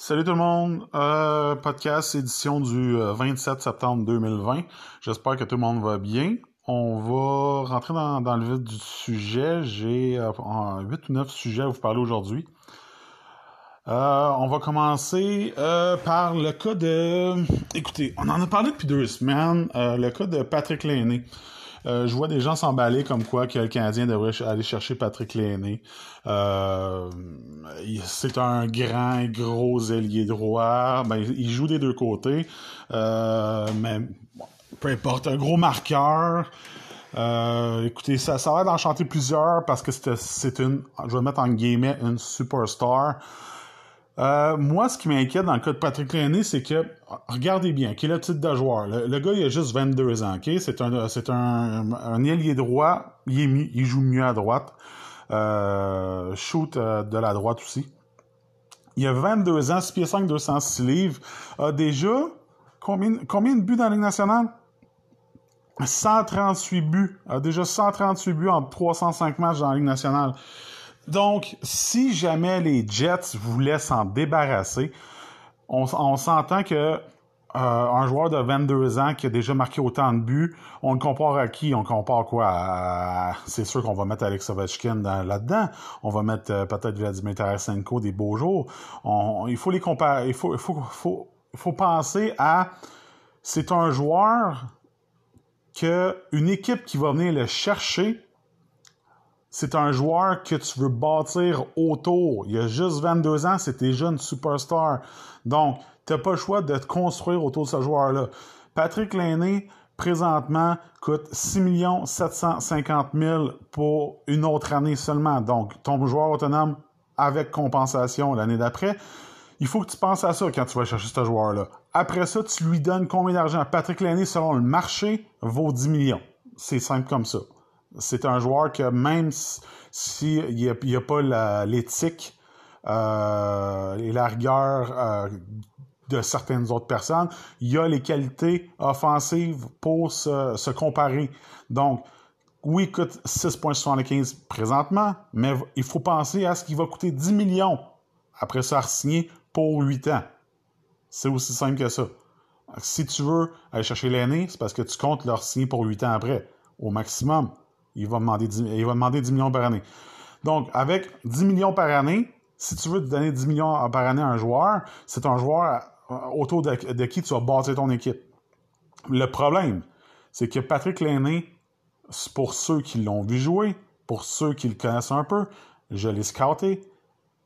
Salut tout le monde, euh, podcast édition du 27 euh, septembre 2020. J'espère que tout le monde va bien. On va rentrer dans, le vif du sujet. J'ai euh, 8 ou 9 sujets à vous parler aujourd'hui. Euh, on va commencer par le cas de... Écoutez, on en a parlé depuis deux semaines, le cas de Patrick Lainé. Euh, je vois des gens s'emballer comme quoi que le Canadien devrait aller chercher Patrick Lainé. Euh, c'est un grand, gros ailier droit. Ben, il joue des deux côtés. Euh, mais peu importe, un gros marqueur. écoutez, ça, ça va d'en plusieurs parce que c'est une, je vais mettre en guillemets, une superstar. Euh, moi, ce qui m'inquiète dans le cas de Patrick Lainé, c'est que, regardez bien, quel est le titre de joueur? Le, gars, il a juste 22 ans, OK? C'est un, c'est un, un ailier droit. Il, est, il joue mieux à droite. Euh, shoot euh, de la droite aussi. Il a 22 ans, 6 pieds 5, 206 livres. A déjà, combien, combien de buts dans la Ligue nationale? 138 buts. A déjà 138 buts en 305 matchs dans la Ligue nationale. Donc, si jamais les Jets voulaient s'en débarrasser, on, s'entend que euh, un joueur de 22 ans qui a déjà marqué autant de buts, on le compare à qui? On compare quoi? C'est sûr qu'on va mettre Alex Ovechkin là-dedans. On va mettre euh, peut-être Vladimir Tarasenko des beaux jours. il faut les comparer. Il faut, il faut, faut, penser à... C'est un joueur que une équipe qui va venir le chercher c'est un joueur que tu veux bâtir autour. Il a juste 22 ans, c'est déjà une superstar. Donc, tu n'as pas le choix de te construire autour de ce joueur-là. Patrick Lainé, présentement, coûte 6 750 000 pour une autre année seulement. Donc, ton joueur autonome avec compensation l'année d'après. Il faut que tu penses à ça quand tu vas chercher ce joueur-là. Après ça, tu lui donnes combien d'argent? Patrick Lainé, selon le marché, vaut 10 millions. C'est simple comme ça. C'est un joueur que même s'il n'y a, pas l'éthique euh, et la rigueur euh, de certaines autres personnes, il a les qualités offensives pour se, comparer. Donc, oui, il coûte 6,75 présentement, mais il faut penser à ce qu'il va coûter 10 millions après ça signer pour 8 ans. C'est aussi simple que ça. Si tu veux aller chercher l'année, c'est parce que tu comptes leur signer pour 8 ans après, au maximum. Il va, demander 10, il va demander 10 millions par année. Donc, avec 10 millions par année, si tu veux te donner 10 millions par année à un joueur, c'est un joueur euh, autour de, qui tu vas bâtir ton équipe. Le problème, c'est que Patrick Lainé, pour ceux qui l'ont vu jouer, pour ceux qui le connaissent un peu, je l'ai scouté.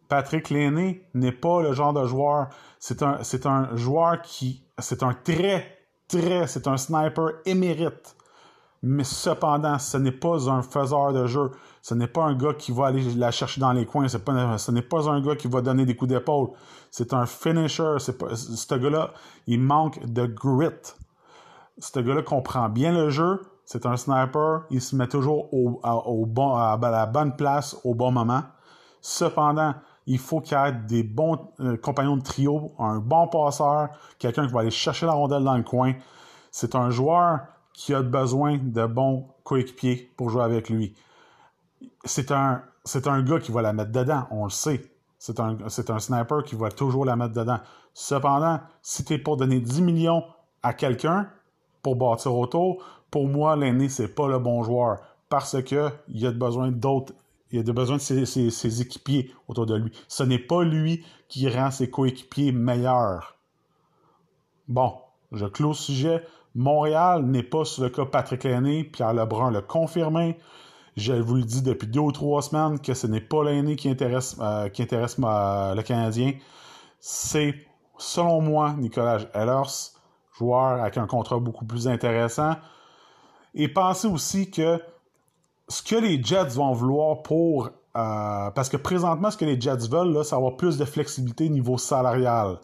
Patrick Lainé n'est pas le genre de joueur. C'est un, c'est un joueur qui. C'est un très, très. C'est un sniper émérite mais cependant, ce n'est pas un faiseur de jeu. Ce n'est pas un gars qui va aller la chercher dans les coins. Pas, ce n'est pas un gars qui va donner des coups d'épaule. C'est un finisher. C'est ce gars-là, il manque de grit. Ce gars-là comprend bien le jeu. C'est un sniper. Il se met toujours au, au bon, à la bonne place au bon moment. Cependant, il faut qu'il y ait des bons euh, compagnons de trio, un bon passeur, quelqu'un qui va aller chercher la rondelle dans le coin. C'est un joueur qui a besoin de bons coéquipiers pour jouer avec lui. C'est un, gars qui va la mettre dedans, on le sait. C'est un, sniper qui va toujours la mettre dedans. Cependant, si tu es pour donner 10 millions à quelqu'un pour bâtir autour, pour moi, l'aîné, c'est pas le bon joueur. Parce que il a besoin d'autres. Il a besoin de ses, ses équipiers autour de lui. Ce n'est pas lui qui rend ses coéquipiers meilleurs. Bon, je clôt le sujet. Montréal n'est pas sur le cas Patrick Lainé. Pierre Lebrun l'a confirmé. Je vous le dis depuis deux ou trois semaines que ce n'est pas l'année qui intéresse, euh, qui intéresse le Canadien. C'est, selon moi, Nicolas Ellers, joueur avec un contrat beaucoup plus intéressant. Et pensez aussi que ce que les Jets vont vouloir pour... Euh, parce que présentement, ce que les Jets veulent, c'est avoir plus de flexibilité au niveau salarial.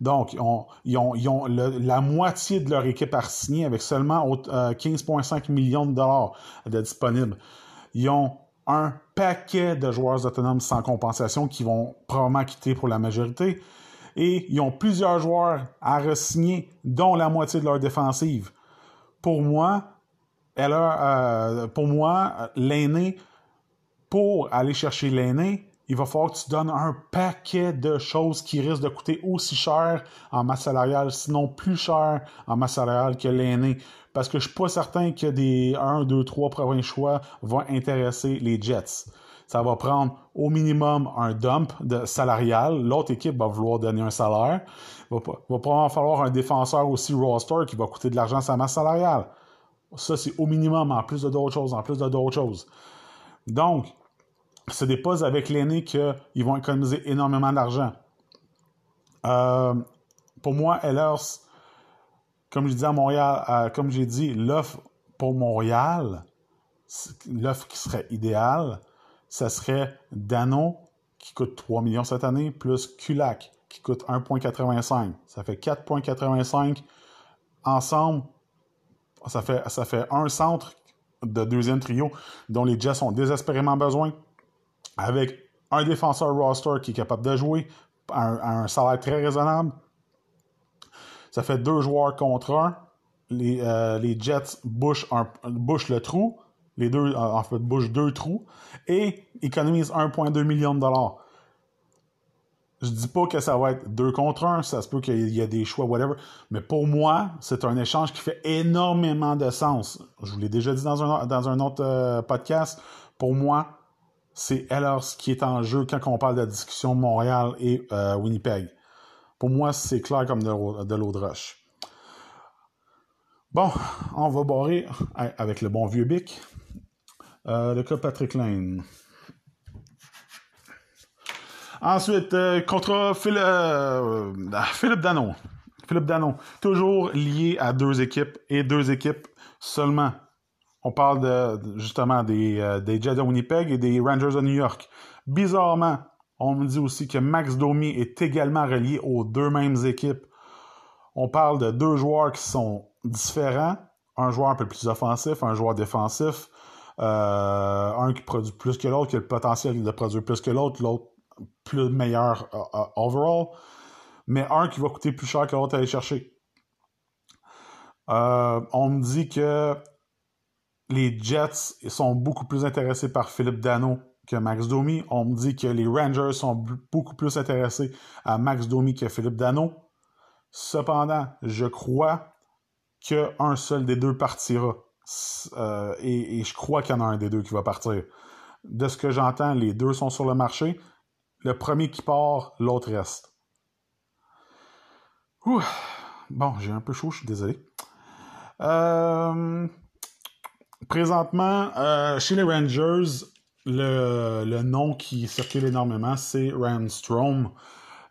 Donc, ils ont, la moitié de leur équipe à signer avec seulement 15,5 euh, millions de dollars de disponibles. Ils ont un paquet de joueurs autonomes sans compensation qui vont probablement quitter pour la majorité. Et ils ont plusieurs joueurs à re-signer, dont la moitié de leur défensive. Pour moi, euh, pour moi, l'aîné, pour aller chercher l'aîné, il va falloir que tu donnes un paquet de choses qui risquent de coûter aussi cher en masse salariale, sinon plus cher en masse salariale que l'aîné. Parce que je suis pas certain que des 1, 2, 3 provinces choix vont intéresser les Jets. Ça va prendre au minimum un dump de salarial. L'autre équipe va vouloir donner un salaire. Il va, va probablement falloir un défenseur aussi roster qui va coûter de l'argent sa masse salariale. Ça, c'est au minimum, en plus de d'autres choses, en plus de d'autres choses. Donc, c'est des postes avec l'aîné qu'ils vont économiser énormément d'argent. Euh, pour moi, Ellers, comme je dis à Montréal, comme j'ai dit, l'offre pour Montréal, l'offre qui serait idéale, ce serait Dano, qui coûte 3 millions cette année, plus Kulak, qui coûte 1,85. Ça fait 4,85. Ensemble, ça fait, ça fait un centre de deuxième trio dont les Jets ont désespérément besoin avec un défenseur roster qui est capable de jouer à un, salaire très raisonnable. Ça fait deux joueurs contre un. Les, euh, Jets bouchent, le trou. Les deux, en fait, bouchent deux trous et économisent 1,2 million de dollars. Je dis pas que ça va être deux contre un, ça se peut qu'il y ait des choix, whatever. Mais pour moi, c'est un échange qui fait énormément de sens. Je vous l'ai déjà dit dans un, dans un autre euh, podcast. Pour moi, c'est Ellers qui est en jeu quand on parle de la discussion Montréal et euh, Winnipeg. Pour moi, c'est clair comme de, l'eau de roche. Bon, on va barrer avec le bon vieux bic. Euh, le cas Patrick Lane. Ensuite, euh, contre Philippe Danon. Philippe Danon, toujours lié à deux équipes et deux équipes seulement. On parle justement des, euh, des Jets de Winnipeg et des Rangers de New York. Bizarrement, on me dit aussi que Max Domi est également relié aux deux mêmes équipes. On parle de deux joueurs qui sont différents. Un joueur un peu plus offensif, un joueur défensif. Euh, un qui produit plus que l'autre, qui a le potentiel de produire plus que l'autre, l'autre plus meilleur euh, overall. Mais un qui va coûter plus cher que l'autre à aller chercher. on me dit que les Jets sont beaucoup plus intéressés par Philippe Dano que Max Domi. On me dit que les Rangers sont beaucoup plus intéressés à Max Domi que Philippe Dano. Cependant, je crois qu'un seul des deux partira. Euh, et, je crois qu'il y en a un des deux qui va partir. De ce que j'entends, les deux sont sur le marché. Le premier qui part, l'autre reste. Bon, j'ai un peu chaud, je suis désolé. Euh, Présentement, euh, chez les Rangers, le, nom qui circule énormément, c'est Randstrom.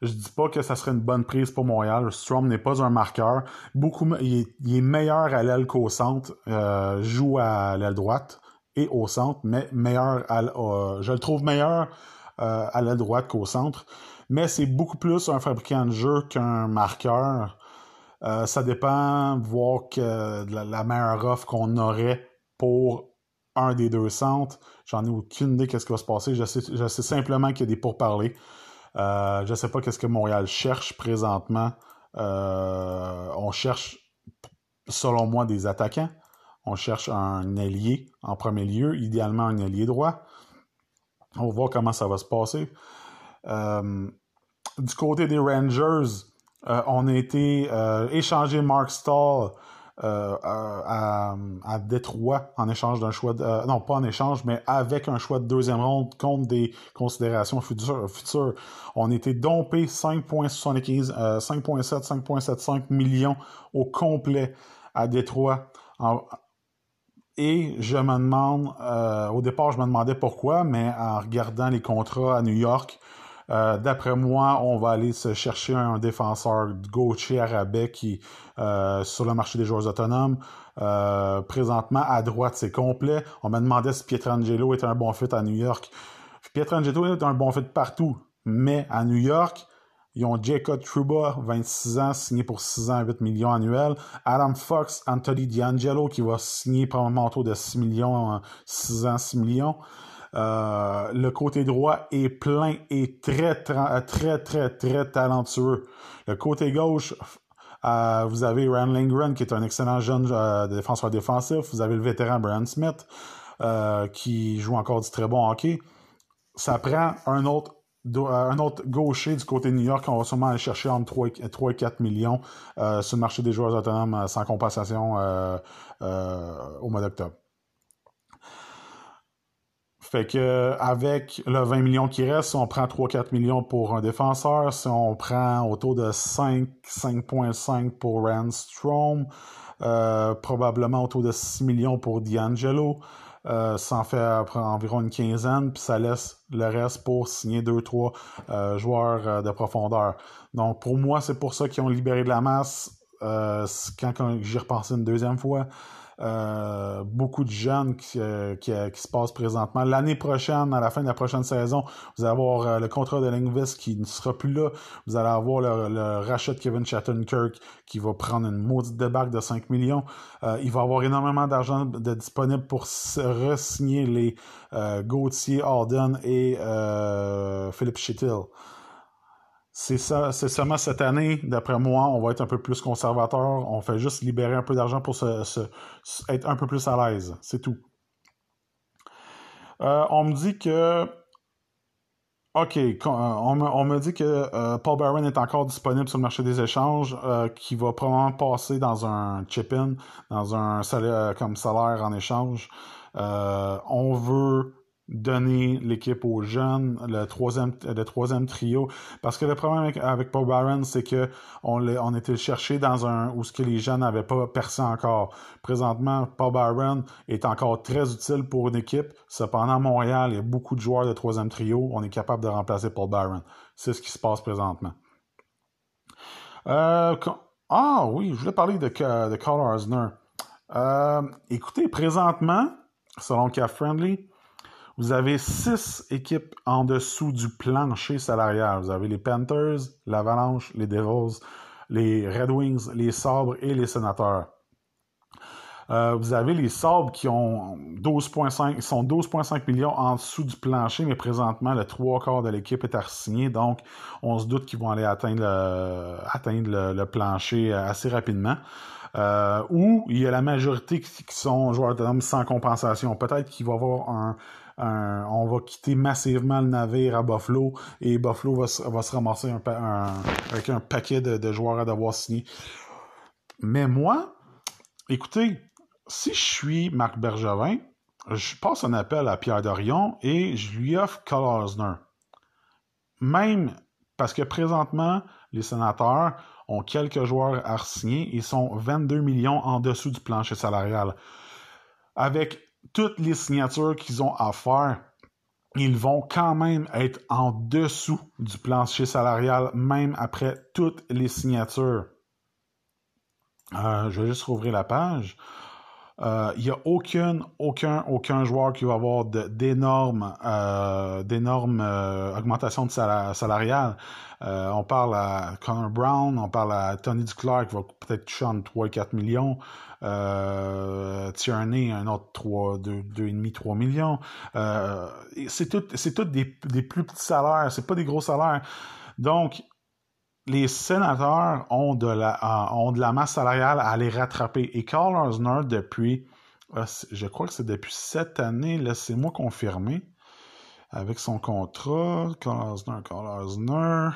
Je dis pas que ça serait une bonne prise pour Montréal. Strom n'est pas un marqueur. Beaucoup, il, est, meilleur à l'aile qu'au centre. Euh, joue à l'aile droite et au centre, mais meilleur à, je le trouve meilleur euh, à l'aile droite qu'au centre. Mais c'est beaucoup plus un fabricant de jeu qu'un marqueur. ça dépend, voir que la meilleure offre qu'on aurait pour un des deux centres. J'en ai aucune idée qu'est-ce qui va se passer. Je sais, je sais simplement qu'il y a des pourparlers. Euh, je ne sais pas qu'est-ce que Montréal cherche présentement. Euh, on cherche, selon moi, des attaquants. On cherche un ailier en premier lieu, idéalement un ailier droit. On va voir comment ça va se passer. Euh, du côté des Rangers, on a été échangé Mark Stahl euh, à, à, Détroit en échange d'un choix de, euh, non pas en échange mais avec un choix de deuxième ronde contre des considérations futures, futures. on était dompé 5.75 5.7 5.75 millions au complet à Détroit et je me demande, euh, au départ, je me demandais pourquoi, mais en regardant les contrats à New York, euh, d'après moi, on va aller se chercher un défenseur gaucher arabais qui euh, sur le marché des joueurs autonomes. Euh, présentement, à droite, c'est complet. On m'a demandé si Pietrangelo était un bon fit à New York. Pietrangelo est un bon fit partout, mais à New York, ils ont Jacob Truba, 26 ans, signé pour 6 ans, 8 millions annuels. Adam Fox, Anthony D'Angelo, qui va signer probablement autour de 6 millions, 6 ans, 6 millions. Euh, le côté droit est plein et très, très, très, très, très talentueux. Le côté gauche, euh, vous avez Rand Lindgren, qui est un excellent jeune euh, défenseur défensif. Vous avez le vétéran Brian Smith, qui joue encore du très bon hockey. ça prend un autre un autre gaucher du côté de New York, on va sûrement aller chercher entre 3 et, 3 4 millions sur le marché des joueurs autonomes sans compensation au mois d'octobre. Fait que avec le 20 millions qui reste, si on prend 3-4 millions pour un défenseur, si on prend autour de 5, 5.5 pour Rand Strom, euh, probablement autour de 6 millions pour D'Angelo, euh, ça en fait environ une quinzaine, puis ça laisse le reste pour signer 2-3 euh, joueurs euh, de profondeur. Donc pour moi, c'est pour ça qu'ils ont libéré de la masse quand, quand j'y repensé une deuxième fois. Euh, beaucoup de jeunes qui, euh, qui, euh, qui, se passent présentement. L'année prochaine, à la fin de la prochaine saison, vous allez avoir le contrat de Lingvis qui ne sera plus là. Vous allez avoir le, rachat de Kevin Shattenkirk qui va prendre une maudite débarque de 5 millions. il va avoir énormément d'argent de disponible pour re-signer les Gauthier, Arden et Philippe Chittil. C'est ça, c'est seulement cette année, d'après moi, on va être un peu plus conservateur. On fait juste libérer un peu d'argent pour se, être un peu plus à l'aise. C'est tout. Euh, on me dit que. OK, on me, dit que euh, Paul Barron est encore disponible sur le marché des échanges, euh, qui va probablement passer dans un chip-in, dans un salaire comme salaire en échange. on veut donner l'équipe aux jeunes, le troisième, le troisième trio. Parce que le problème avec, Paul Barron, c'est que on, on était cherché dans un où ce que les jeunes n'avaient pas percé encore. Présentement, Paul Barron est encore très utile pour une équipe. Cependant, à Montréal, il y a beaucoup de joueurs de troisième trio. On est capable de remplacer Paul Barron. C'est ce qui se passe présentement. Euh, ah oui, je voulais parler de, de Carl Arzner. Euh, écoutez, présentement, selon Cap Friendly, vous avez six équipes en dessous du plancher salarial. Vous avez les Panthers, l'Avalanche, les Devils, les Red Wings, les Sabres et les Sénateurs. Euh, vous avez les Sabres qui ont 12,5, sont 12,5 millions en dessous du plancher, mais présentement, le trois quarts de l'équipe est signer, donc on se doute qu'ils vont aller atteindre le, plancher assez rapidement. Euh, ou il y a la majorité qui, sont joueurs autonomes sans compensation. Peut-être qu'il va y avoir un, on va quitter massivement le navire à Buffalo et Buffalo va, se ramasser avec un paquet de, joueurs à devoir signer. Mais moi, écoutez, si je suis Marc Bergevin, je passe un appel à Pierre Dorion et je lui offre Carl Même parce que présentement, les sénateurs ont quelques joueurs à signer et sont 22 millions en dessous du plancher salarial. Avec toutes les signatures qu'ils ont à faire, ils vont quand même être en dessous du plancher salarial, même après toutes les signatures. Euh, je vais juste rouvrir la page. Euh, il n'y a aucun, aucun, aucun joueur qui va avoir d'énormes euh, augmentations de salariales. on parle à Connor Brown, on parle à Tony Duclair qui va peut-être toucher entre 3 et 4 millions. Euh, Tierney, un autre 3, 2, 2,5, 3 millions. Euh, c'est tout, tout des, plus petits salaires, c'est pas des gros salaires. Donc, les sénateurs ont de la, ont de la masse salariale à aller rattraper. Et Carl Osner, depuis, euh, je crois que c'est depuis cette année, laissez-moi confirmer, avec son contrat, Carl Osner, Carl Osner.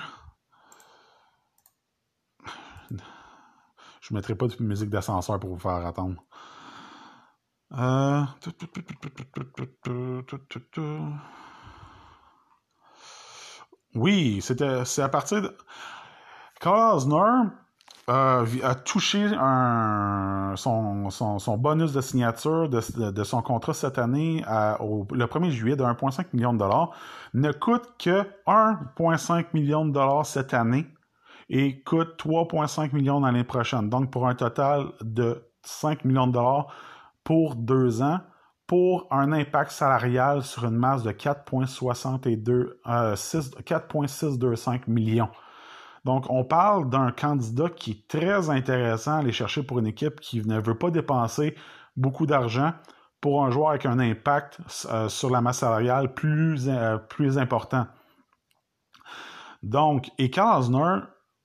Je ne mettrai pas de musique d'ascenseur pour vous faire attendre. Euh... Oui, c'était, c'est à partir de. Carl euh, a touché un, son, son, son, bonus de signature de, de, son contrat cette année au, le 1er juillet de 1,5 million de dollars. Ne coûte que 1,5 million de dollars cette année et coûte 3,5 millions l'année prochaine. Donc, pour un total de 5 millions de dollars pour deux ans, pour un impact salarial sur une masse de 4,62, 4,625 euh, millions. Donc, on parle d'un candidat qui est très intéressant à aller chercher pour une équipe qui ne veut pas dépenser beaucoup d'argent pour un joueur avec un impact euh, sur la masse salariale plus, euh, important. Donc, et Karl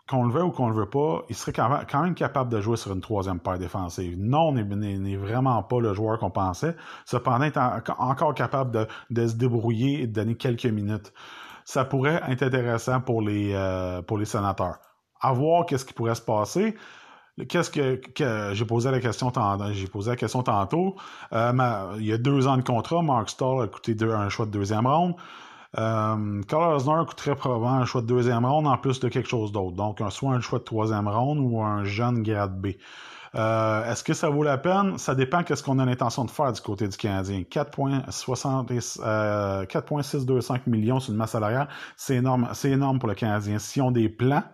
qu'on le veut ou qu'on le veut pas, il serait quand même capable de jouer sur une troisième paire défensive. Non, n'est vraiment pas le joueur qu'on pensait. Cependant, il est encore capable de, se débrouiller et de donner quelques minutes. Ça pourrait être intéressant pour les, euh, sénateurs. À voir qu'est-ce qui pourrait se passer. Qu'est-ce que, j'ai posé la question j'ai posé la question tantôt. Euh, il y a deux ans de contrat, Mark Stahl a coûté un choix de deuxième ronde. Euh, Carl coûterait probablement un choix de deuxième ronde en plus de quelque chose d'autre. Donc, soit un choix de troisième ronde ou un jeune grade B. Euh, est-ce que ça vaut la peine? Ça dépend qu'est-ce qu'on a l'intention de faire du côté du Canadien. 4,625 euh, millions sur une masse salariale, c'est énorme, c'est énorme pour le Canadien. Si on des plans,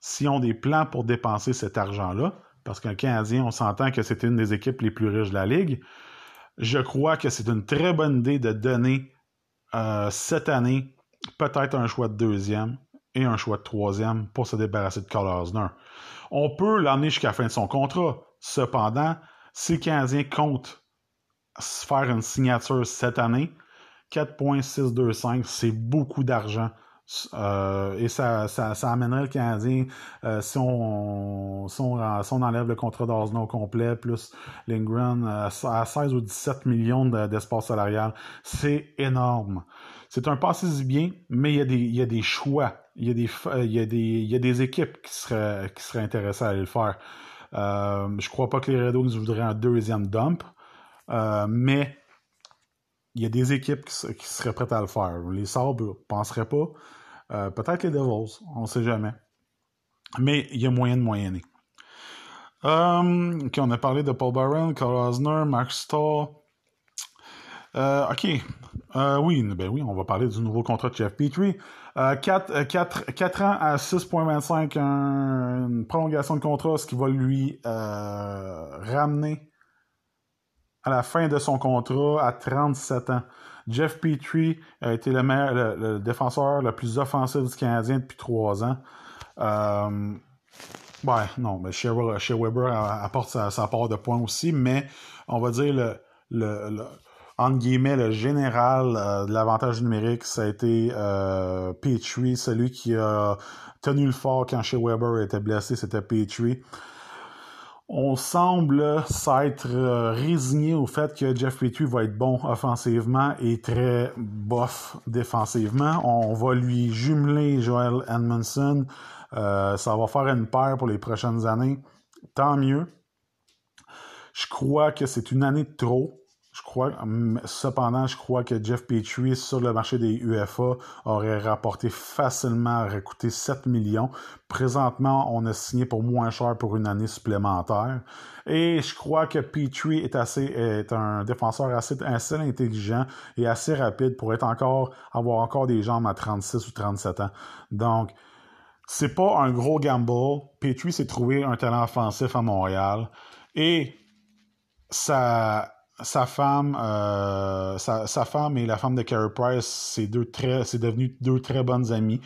si on des plans pour dépenser cet argent-là, parce qu'un Canadien, on s'entend que c'est une des équipes les plus riches de la Ligue, je crois que c'est une très bonne idée de donner euh, cette année, peut-être un choix de deuxième et un choix de troisième pour se débarrasser de Carl Osner. On peut l'emmener jusqu'à la fin de son contrat. Cependant, si le Canadien compte faire une signature cette année, 4.625, c'est beaucoup d'argent euh, et ça, ça, amènerait le Canadien, euh, si, on, si, on, enlève le contrat d'Osno complet, plus Lindgren, euh, à 16 ou 17 millions d'espace salarial. C'est énorme. C'est un passé bien, mais il y, a des, choix. Il y a des, équipes qui seraient, intéressées à aller le faire. Euh, je crois pas que les Red nous voudraient un deuxième dump, mais il y a des équipes qui, seraient prêtes à le faire. Les Sabres ne penseraient pas. Euh, peut-être les Devils, on ne sait jamais. Mais il y a moyen de moyenner. Euh, on a parlé de Paul Barron, Carl Osner, Mark Stahl. Euh, OK. oui, ben oui, on va parler du nouveau contrat de Jeff Petrie. 4, 4, ans à 6,25, une prolongation de contrat, ce qui va lui ramener à la fin de son contrat à 37 ans. Jeff Petrie a été le, meilleur, le, défenseur le plus offensif du Canadien depuis trois ans. Euh, ouais, non, mais chez, Weber apporte sa, part de points aussi, mais on va dire le, guillemets, le général euh, de l'avantage numérique, ça a été euh, Petrie, celui qui a tenu le fort quand chez Weber était blessé, c'était Petrie on semble s'être euh, résigné au fait que Jeff Petrie va être bon offensivement et très bof défensivement. On va lui jumeler Joel Edmondson. Euh, ça va faire une paire pour les prochaines années. Tant mieux. Je crois que c'est une année de trop. Je crois, cependant, je crois que Jeff Petrie sur le marché des UFA aurait rapporté facilement, aurait coûté 7 millions. Présentement, on a signé pour moins cher pour une année supplémentaire. Et je crois que Petrie est assez, est un défenseur assez, assez intelligent et assez rapide pour être encore, avoir encore des jambes à 36 ou 37 ans. Donc, c'est pas un gros gamble. Petrie s'est trouvé un talent offensif à Montréal. Et ça, sa femme, euh, sa, femme et la femme de Carey Price, c'est deux très, c'est devenu deux très bonnes amies.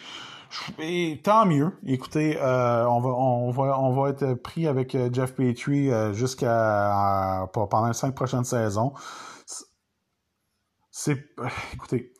Et tant mieux. Écoutez, euh, on va, on va, on va être pris avec euh, Jeff Petrie jusqu'à pendant les cinq prochaines saisons. C'est, écoutez,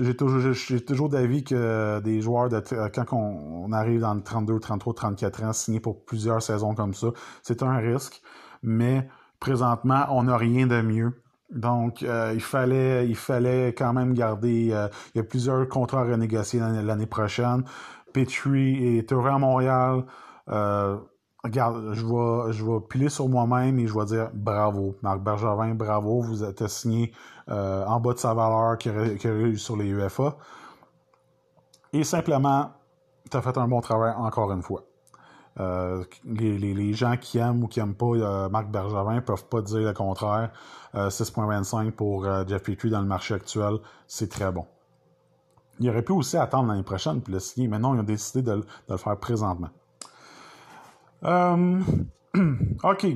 j'ai toujours, toujours d'avis que des joueurs de quand on, arrive dans le 32, 33, 34 ans, signer pour plusieurs saisons comme ça, c'est un risque. Mais présentement, on n'a rien de mieux. Donc, euh, il fallait, quand même garder. Euh, il y a plusieurs contrats à renégocier l'année prochaine. Petrie est heureux à Montréal. Euh, regarde, je vais, je piler sur moi-même et je vais dire bravo, Marc Bergevin, bravo. Vous êtes signé en bas de sa valeur qu'il y eu sur les UFA. Et simplement, tu as fait un bon travail encore une fois. Euh, les, gens qui aiment ou qui n'aiment pas euh, Marc Bergevin peuvent pas dire le contraire. 6.25 euh, pour Jeff Petrie dans le marché actuel, c'est très bon. Il aurait pu aussi attendre l'année prochaine puis le signer, mais non, ils ont décidé de, le faire présentement. ok,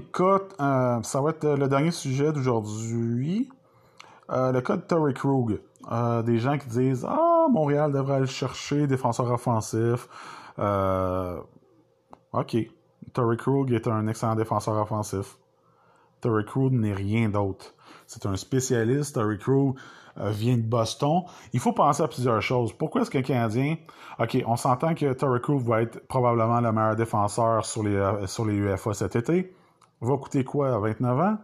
ça va être le dernier sujet d'aujourd'hui. le code Terry Krug. des gens qui disent Ah, Montréal devrait aller chercher, défenseur offensif. OK. Torrey Krug est un excellent défenseur offensif. Torrey Krug n'est rien d'autre. C'est un spécialiste. Terry Crew euh, vient de Boston. Il faut penser à plusieurs choses. Pourquoi est-ce qu'un Canadien... OK, on s'entend que Terry Crew va être probablement le meilleur défenseur sur les, euh, sur les UFA cet été. Va coûter quoi à 29 ans?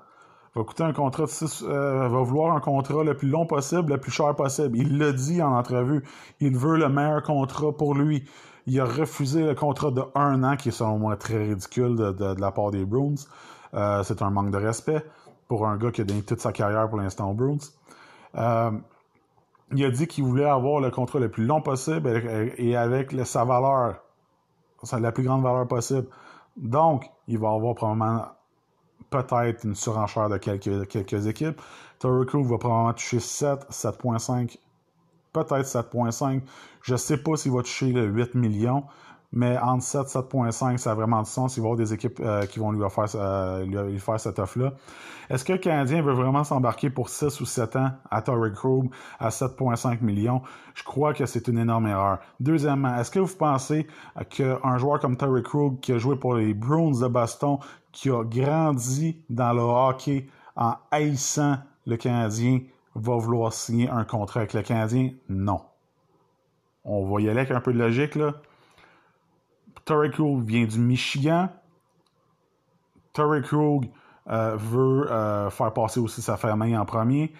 Va coûter un contrat de 6, euh, va vouloir un contrat le plus long possible, le plus cher possible. Il l'a dit en entrevue. Il veut le meilleur contrat pour lui. Il a refusé le contrat de un an, qui est selon moi très ridicule de, la part des Bruins. Euh, c'est un manque de respect pour un gars qui a donné toute sa carrière pour l'instant aux Bruins. Euh, il a dit qu'il voulait avoir le contrat le plus long possible et avec sa valeur, la plus grande valeur possible. Donc, il va avoir probablement peut-être une surenchère de quelques, équipes. Torrey Crew va probablement toucher 7, 7.5 peut-être 7.5. Je sais pas s'il va toucher le 8 millions, mais entre 7 7.5, ça a vraiment du sens. Il va y avoir des équipes euh, qui vont lui faire, euh, lui, faire cette offre-là. Est-ce que le Canadien veut vraiment s'embarquer pour 6 ou 7 ans à Torrey Krug à 7.5 millions? Je crois que c'est une énorme erreur. Deuxièmement, est-ce que vous pensez qu'un joueur comme Torrey Krug, qui a joué pour les Bruins de Boston, qui a grandi dans le hockey en haïssant le Canadien, va vouloir signer un contrat avec le Canadien? Non. On va y aller avec un peu de logique, là. Torrey Krug vient du Michigan. Torrey Krug euh, veut euh, faire passer aussi sa famille en premier.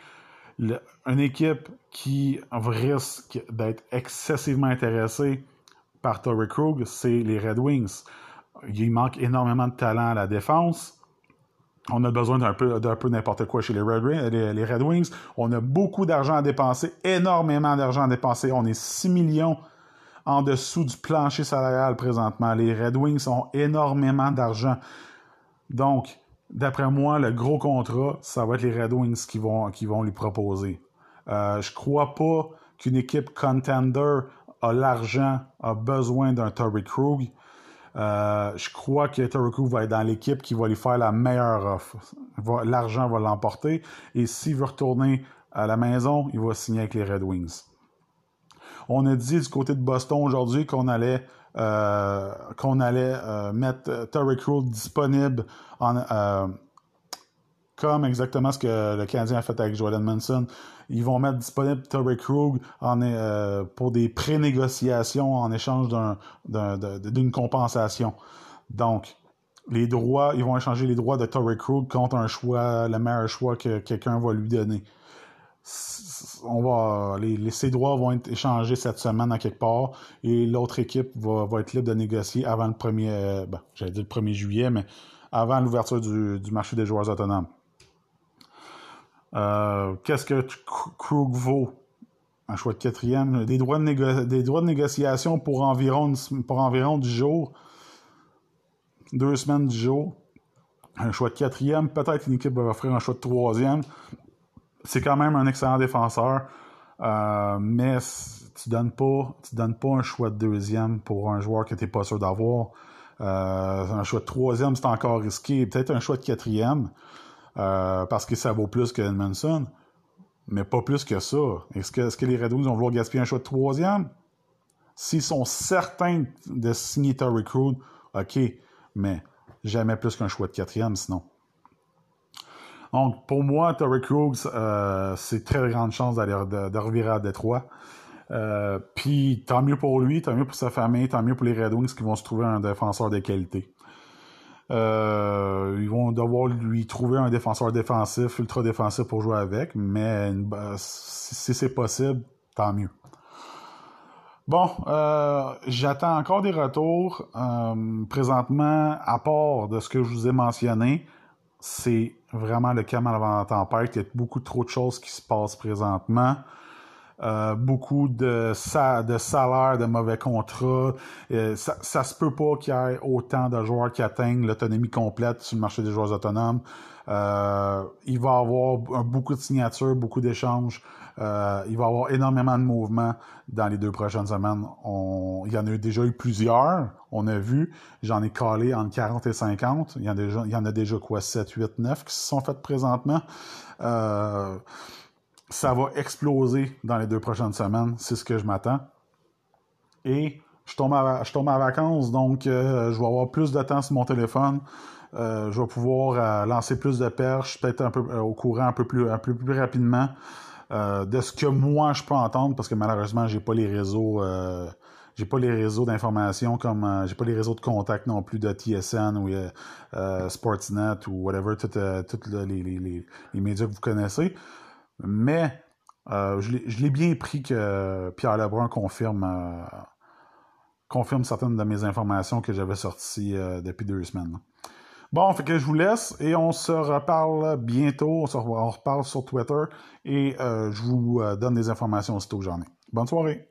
une équipe qui risque d'être excessivement intéressée par Torrey Krug, c'est les Red Wings. Il manque énormément de talent à la défense on a besoin d'un peu, d'un peu n'importe quoi chez les Red, Wings. On a beaucoup d'argent à dépenser, énormément d'argent à dépenser. On est 6 millions en dessous du plancher salarial présentement. Les Red Wings ont énormément d'argent. Donc, d'après moi, le gros contrat, ça va être les Red Wings qui vont, qui vont lui proposer. Euh, je crois pas qu'une équipe contender a l'argent, a besoin d'un Tory Krug. Euh, je crois que Toroku va être dans l'équipe qui va lui faire la meilleure offre. L'argent va l'emporter. Et s'il veut retourner à la maison, il va signer avec les Red Wings. On a dit du côté de Boston aujourd'hui qu'on allait euh, qu'on allait euh, mettre Terry Crew disponible en, comme exactement ce que le Canadien a fait avec Jordan Manson. Ils vont mettre disponible Terry Krug euh, pour des pré-négociations en échange d'une compensation. Donc, les droits, ils vont échanger les droits de Torrey Krug contre un choix, le meilleur choix que quelqu'un va lui donner. On va, ces droits vont être échangés cette semaine à quelque part et l'autre équipe va, être libre de négocier avant le 1er, euh, ben, j'allais dire le 1er juillet, mais avant l'ouverture du marché des joueurs autonomes. Euh, qu'est-ce que Krug vaut? Un choix de quatrième. Des droits de, des droits de négociation pour environ, pour environ 10 jours. Deux semaines, 10 jours. Un choix de quatrième. Peut-être une équipe va offrir un choix de troisième. C'est quand même un excellent défenseur. Euh, mais tu donnes pas tu donnes pas un choix de deuxième pour un joueur que tu n'es pas sûr d'avoir. Euh, un choix de troisième, c'est encore risqué. Peut-être un choix de quatrième. Euh, parce que ça vaut plus que Edmondson, mais pas plus que ça. Est-ce que, les Red Wings vont vouloir gaspiller un choix de troisième? S'ils sont certains de signer Terry Crew, OK, mais jamais plus qu'un choix de quatrième sinon. Donc, pour moi, Terry Krug, euh, c'est très grande chance d'aller de, revirer à Détroit. Euh, puis, tant mieux pour lui, tant mieux pour sa famille, tant mieux pour les Red Wings qui vont se trouver un défenseur de qualité. Euh, ils vont devoir lui trouver un défenseur défensif, ultra défensif pour jouer avec, mais si c'est possible, tant mieux. Bon, euh, j'attends encore des retours. Euh, présentement, à part de ce que je vous ai mentionné, c'est vraiment le calme avant la tempête. Il y a beaucoup trop de choses qui se passent présentement. Euh, beaucoup de, salaires, de mauvais contrats. Euh, ça, ça se peut pas qu'il y ait autant de joueurs qui atteignent l'autonomie complète sur le marché des joueurs autonomes. Euh, il va y avoir beaucoup de signatures, beaucoup d'échanges. il va y avoir énormément de mouvements dans les deux prochaines semaines. Il y en a déjà eu plusieurs, on a vu. J'en ai calé entre 40 et 50. Il y en a déjà, quoi, 7, 8, 9 qui se sont faites présentement. Ça va exploser dans les deux prochaines semaines, c'est ce que je m'attends. Et je tombe à, je tombe vacances, donc euh, je vais avoir plus de temps sur mon téléphone. je vais pouvoir lancer plus de perches, peut-être un peu au courant un peu plus, un peu plus rapidement de ce que moi je peux entendre, parce que malheureusement, j'ai pas les réseaux j'ai pas les réseaux d'information comme euh, j'ai pas les réseaux de contact non plus de TSN ou euh, euh, Sportsnet ou whatever, tous les, les, les, médias que vous connaissez. Mais je l'ai bien pris que Pierre Lebrun confirme confirme certaines de mes informations que j'avais sorties depuis deux semaines. Bon, fait que je vous laisse et on se reparle bientôt. On se reparle sur Twitter et je vous donne des informations aussitôt que j'en ai. Bonne soirée!